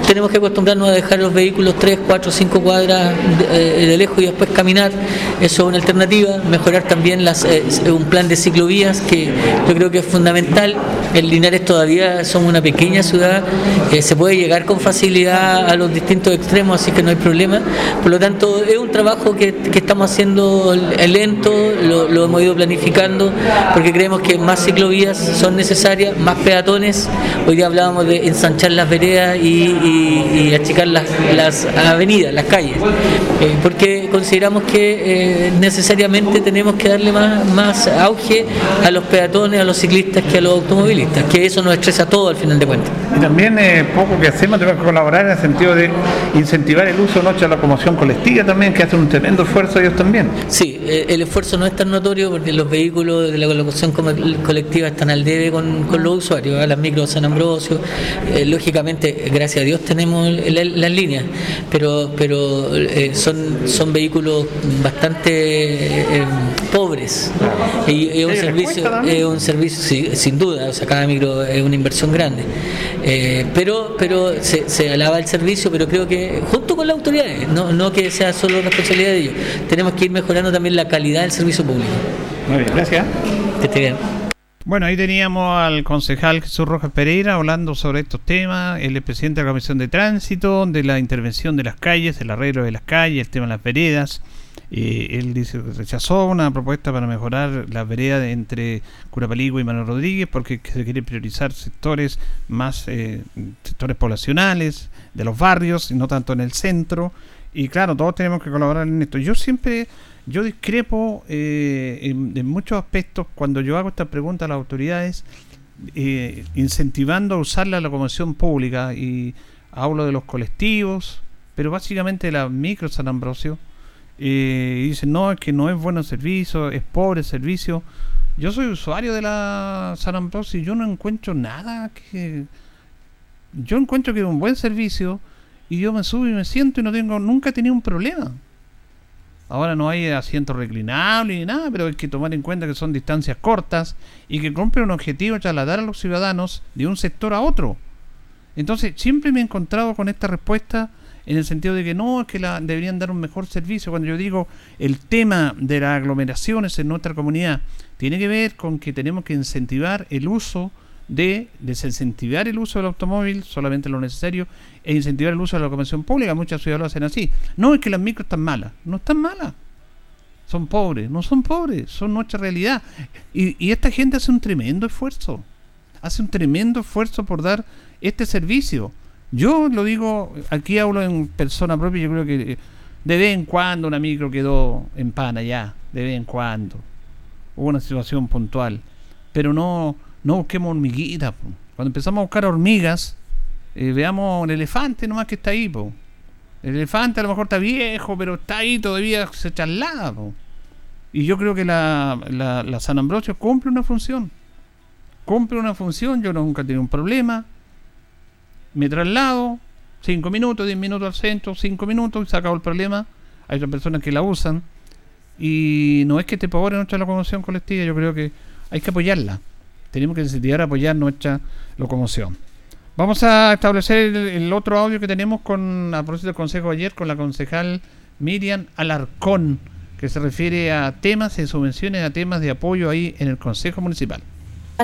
Tenemos que acostumbrarnos a dejar los vehículos 3, 4, 5 cuadras de, eh, de lejos y después caminar. Eso es una alternativa. Mejorar también las, eh, un plan de ciclovías que yo creo que es fundamental. En Linares todavía somos una pequeña ciudad, eh, se puede llegar con facilidad a los distintos extremos, así que no hay problema. Por lo tanto, es un trabajo que, que estamos haciendo lento, lo, lo hemos ido planificando, porque creemos que más ciclovías son necesarias, más peatones. Hoy día hablábamos de ensanchar las veredas y, y- y achicar las, las avenidas, las calles, eh, porque consideramos que eh, necesariamente tenemos que darle más, más auge a los peatones, a los ciclistas que a los automovilistas, que eso nos estresa todo al final de cuentas. Y también eh, poco que hacemos, tenemos que colaborar en el sentido de incentivar el uso de noche la locomoción colectiva también, que hacen un tremendo esfuerzo ellos también. Sí, el esfuerzo no es tan notorio porque los vehículos de la como- colectiva están al debe con, con los usuarios, ¿verdad? las micros San Ambrosio. eh, lógicamente, gracias a Dios tenemos la- las líneas, pero pero eh, son son vehículos bastante eh, pobres. Y es un servicio, es un servicio sí, sin duda, o sea, cada micro es una inversión grande. Eh, pero pero se, se alaba el servicio, pero creo que junto con las autoridades, no, no que sea solo responsabilidad de ellos, tenemos que ir mejorando también la calidad del servicio público. Muy bien, gracias. Que esté bien. Bueno, ahí teníamos al concejal Jesús Rojas Pereira hablando sobre estos temas, él es presidente de la Comisión de Tránsito, de la intervención de las calles, el arreglo de las calles, el tema de las veredas. Eh, él dice rechazó una propuesta para mejorar las veredas entre Curapaligua y Manuel Rodríguez porque se quiere priorizar sectores más, eh, sectores poblacionales de los barrios y no tanto en el centro. Y claro, todos tenemos que colaborar en esto. Yo siempre, yo discrepo eh, en, muchos aspectos cuando yo hago esta pregunta a las autoridades, eh, incentivando a usar la locomoción pública y hablo de los colectivos, pero básicamente de la micro San Ambrosio. eh, dicen, no, es que no es bueno el servicio, es pobre el servicio. Yo soy usuario de la San Ambrosio y yo no encuentro nada que... Yo encuentro que es un buen servicio y yo me subo y me siento y no tengo, nunca he tenido un problema. Ahora no hay asientos reclinables ni nada, pero hay que tomar en cuenta que son distancias cortas y que cumple un objetivo trasladar a los ciudadanos de un sector a otro. Entonces, siempre me he encontrado con esta respuesta en el sentido de que no, es que la, deberían dar un mejor servicio. Cuando yo digo el tema de las aglomeraciones en nuestra comunidad tiene que ver con que tenemos que incentivar el uso de desincentivar el uso del automóvil, solamente lo necesario, e incentivar el uso de la locomoción pública. Muchas ciudades lo hacen así. No es que las micros están malas, no están malas. Son pobres, no son pobres, son nuestra realidad. Y, y esta gente hace un tremendo esfuerzo. Hace un tremendo esfuerzo por dar este servicio. Yo lo digo, aquí hablo en persona propia, yo creo que de vez en cuando una micro quedó en pana ya, de vez en cuando. Hubo una situación puntual. Pero no, no busquemos hormiguitas. Cuando empezamos a buscar hormigas, eh, veamos el elefante nomás que está ahí. El elefante a lo mejor está viejo, pero está ahí todavía, se traslada. po. Y yo creo que la, la, la San Ambrosio cumple una función. Cumple una función, yo nunca he tenido un problema. Me traslado, 5 minutos, 10 minutos al centro, 5 minutos y se acabó el problema. Hay otras personas que la usan. Y no es que te pobre nuestra locomoción colectiva, yo creo que hay que apoyarla. Tenemos que incentivar a apoyar nuestra locomoción. Vamos a establecer el, otro audio que tenemos con a propósito del consejo de ayer con la concejal Miriam Alarcón, que se refiere a temas de subvenciones, a temas de apoyo ahí en el consejo municipal.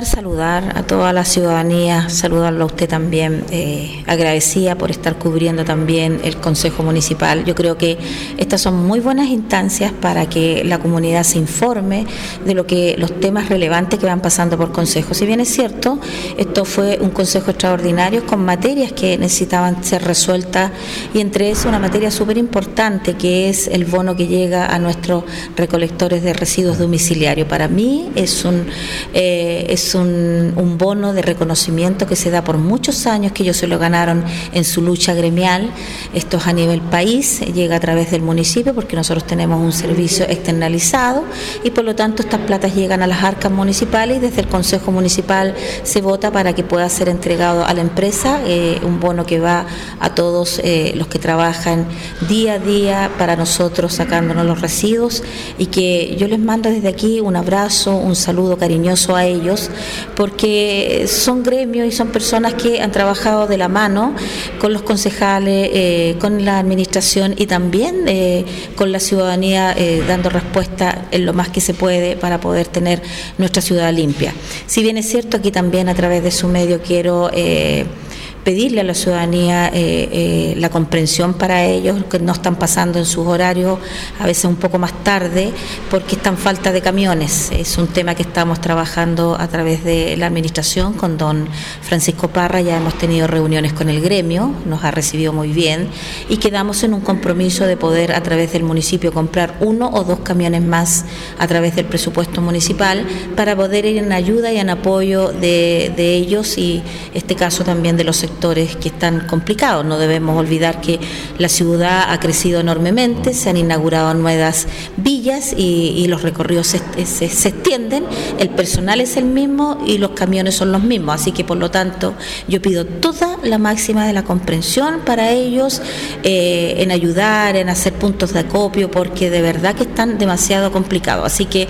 Saludar a toda la ciudadanía, saludarlo a usted también, eh, agradecida por estar cubriendo también el Consejo Municipal. Yo creo que estas son muy buenas instancias para que la comunidad se informe de lo que los temas relevantes que van pasando por Consejo. Si bien es cierto, esto fue un Consejo extraordinario con materias que necesitaban ser resueltas y entre eso una materia súper importante que es el bono que llega a nuestros recolectores de residuos domiciliarios. Para mí es un eh, un, un, bono de reconocimiento que se da por muchos años, que ellos se lo ganaron en su lucha gremial. Esto es a nivel país, llega a través del municipio porque nosotros tenemos un servicio externalizado y por lo tanto estas platas llegan a las arcas municipales y desde el Consejo Municipal se vota para que pueda ser entregado a la empresa eh, un bono que va a todos eh, los que trabajan día a día para nosotros sacándonos los residuos y que yo les mando desde aquí un abrazo, un saludo cariñoso a ellos porque son gremios y son personas que han trabajado de la mano con los concejales, eh, con la administración y también eh, con la ciudadanía eh, dando respuesta en lo más que se puede para poder tener nuestra ciudad limpia. Si bien es cierto, aquí también a través de su medio quiero pedirle a la ciudadanía eh, eh, la comprensión para ellos, que no están pasando en sus horarios a veces un poco más tarde, porque están falta de camiones. Es un tema que estamos trabajando a través de la administración con don Francisco Parra, ya hemos tenido reuniones con el gremio, nos ha recibido muy bien y quedamos en un compromiso de poder a través del municipio comprar uno o dos camiones más a través del presupuesto municipal para poder ir en ayuda y en apoyo de, ellos y este caso también de los sectores que están complicados. No debemos olvidar que la ciudad ha crecido enormemente, se han inaugurado nuevas villas y, los recorridos se, se, extienden, el personal es el mismo y los camiones son los mismos. Así que por lo tanto yo pido toda la máxima de la comprensión para ellos eh, en ayudar, en hacer puntos de acopio, porque de verdad que están demasiado complicados. Así que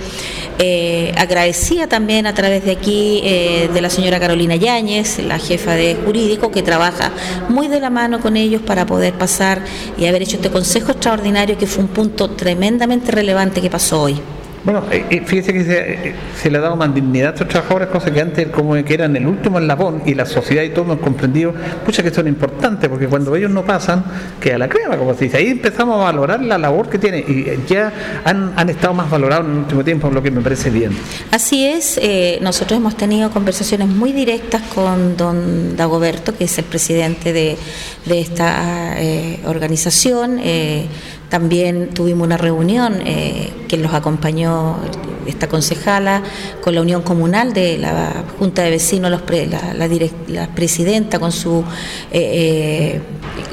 eh, agradecida también a través de aquí eh, de la señora Carolina Yáñez, la jefa de jurídico, que trabaja muy de la mano con ellos para poder pasar y haber hecho este consejo extraordinario que fue un punto tremendamente relevante que pasó hoy. Bueno, eh, eh, fíjese que se, eh, se, le ha dado más dignidad a estos trabajadores, cosas que antes como que eran el último eslabón y la sociedad y todos hemos comprendido, pucha que son importantes, porque cuando ellos no pasan, queda la crema, como se dice. Ahí empezamos a valorar la labor que tiene y ya han, han estado más valorados en el último tiempo, lo que me parece bien. Así es, eh, nosotros hemos tenido conversaciones muy directas con don Dagoberto, que es el presidente de, de esta eh, organización. Eh, también tuvimos una reunión eh, que los acompañó esta concejala con la Unión Comunal de la Junta de Vecinos, la, la, presidenta con su, eh, eh,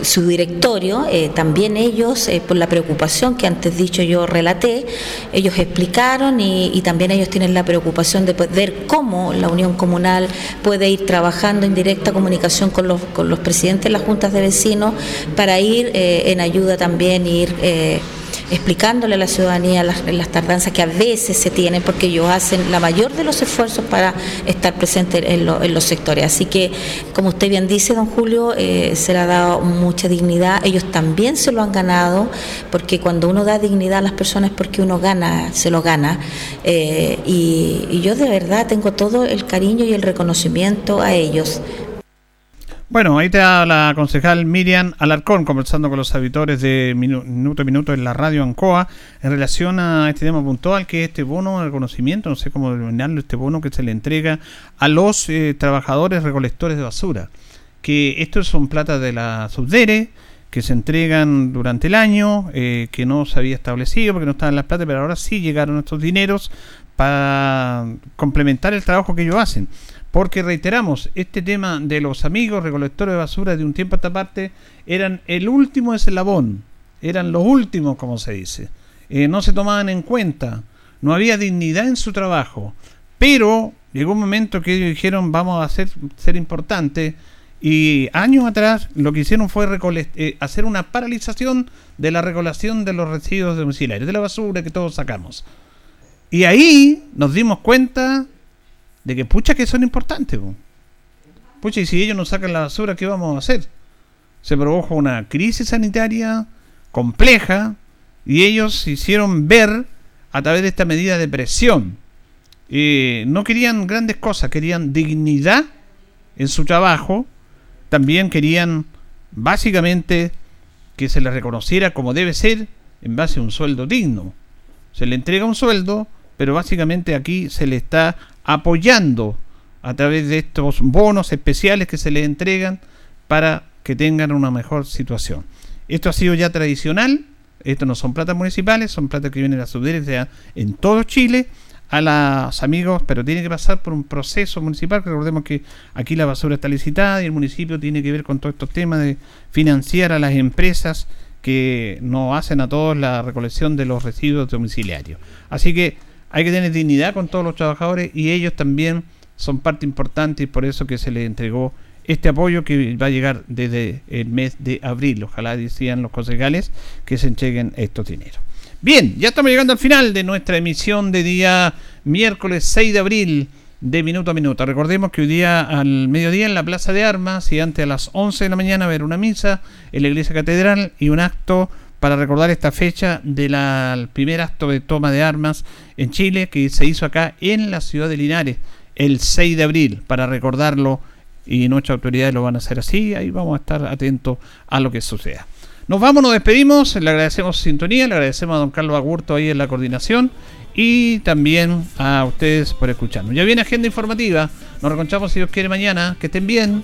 su directorio, también ellos, por la preocupación que antes dicho yo relaté, ellos explicaron y, y, también ellos tienen la preocupación de ver cómo la Unión Comunal puede ir trabajando en directa comunicación con los, con los presidentes de las juntas de vecinos para ir en ayuda también, ir eh, explicándole a la ciudadanía las, tardanzas que a veces se tienen, porque ellos hacen la mayor de los esfuerzos para estar presentes en, lo, en los sectores. Así que, como usted bien dice, don Julio, eh, se le ha dado mucha dignidad. Ellos también se lo han ganado, porque cuando uno da dignidad a las personas es porque uno gana, se lo gana. Eh, y, y yo de verdad tengo todo el cariño y el reconocimiento a ellos. Bueno, ahí está la concejal Miriam Alarcón conversando con los auditores de Minuto a Minuto en la radio Ancoa en relación a este tema puntual que es este bono de reconocimiento, no sé cómo denominarlo, este bono que se le entrega a los eh, trabajadores recolectores de basura. Que estos son plata de la Subdere, que se entregan durante el año, eh, que no se había establecido porque no estaban las plata, pero ahora sí llegaron estos dineros para complementar el trabajo que ellos hacen. Porque reiteramos, este tema de los amigos recolectores de basura de un tiempo a esta parte eran el último eslabón, eran los últimos, como se dice. Eh, no se tomaban en cuenta, no había dignidad en su trabajo. Pero llegó un momento que ellos dijeron vamos a hacer ser importante y años atrás lo que hicieron fue eh, hacer una paralización de la recolección de los residuos domiciliarios, de la basura que todos sacamos. Y ahí nos dimos cuenta de que pucha que son importantes. po. Pucha, y si ellos no sacan la basura, ¿qué vamos a hacer? Se produjo una crisis sanitaria compleja y ellos hicieron ver a través de esta medida de presión. Eh, no querían grandes cosas, querían dignidad en su trabajo, también querían básicamente que se les reconociera como debe ser en base a un sueldo digno. Se le entrega un sueldo, pero básicamente aquí se le está apoyando a través de estos bonos especiales que se le entregan para que tengan una mejor situación. Esto ha sido ya tradicional, esto no son platas municipales, son platas que vienen a subsidiar en todo Chile a los amigos, pero tiene que pasar por un proceso municipal. Recordemos que aquí la basura está licitada y el municipio tiene que ver con todos estos temas de financiar a las empresas que no hacen a todos la recolección de los residuos domiciliarios. Así que hay que tener dignidad con todos los trabajadores y ellos también son parte importante y por eso que se les entregó este apoyo que va a llegar desde el mes de abril. Ojalá decían los concejales que se entreguen estos dineros. Bien, ya estamos llegando al final de nuestra emisión de día miércoles 6 de abril de minuto a minuto. Recordemos que hoy día al mediodía en la Plaza de Armas y antes a las 11 de la mañana haber una misa en la Iglesia Catedral y un acto para recordar esta fecha del primer acto de toma de armas en Chile que se hizo acá en la ciudad de Linares el 6 de abril para recordarlo y nuestras autoridades lo van a hacer así. Ahí vamos a estar atentos a lo que suceda. Nos vamos, nos despedimos, le agradecemos sintonía, le agradecemos a don Carlos Agurto ahí en la coordinación y también a ustedes por escucharnos. Ya viene agenda informativa, nos reconchamos si Dios quiere mañana, que estén bien.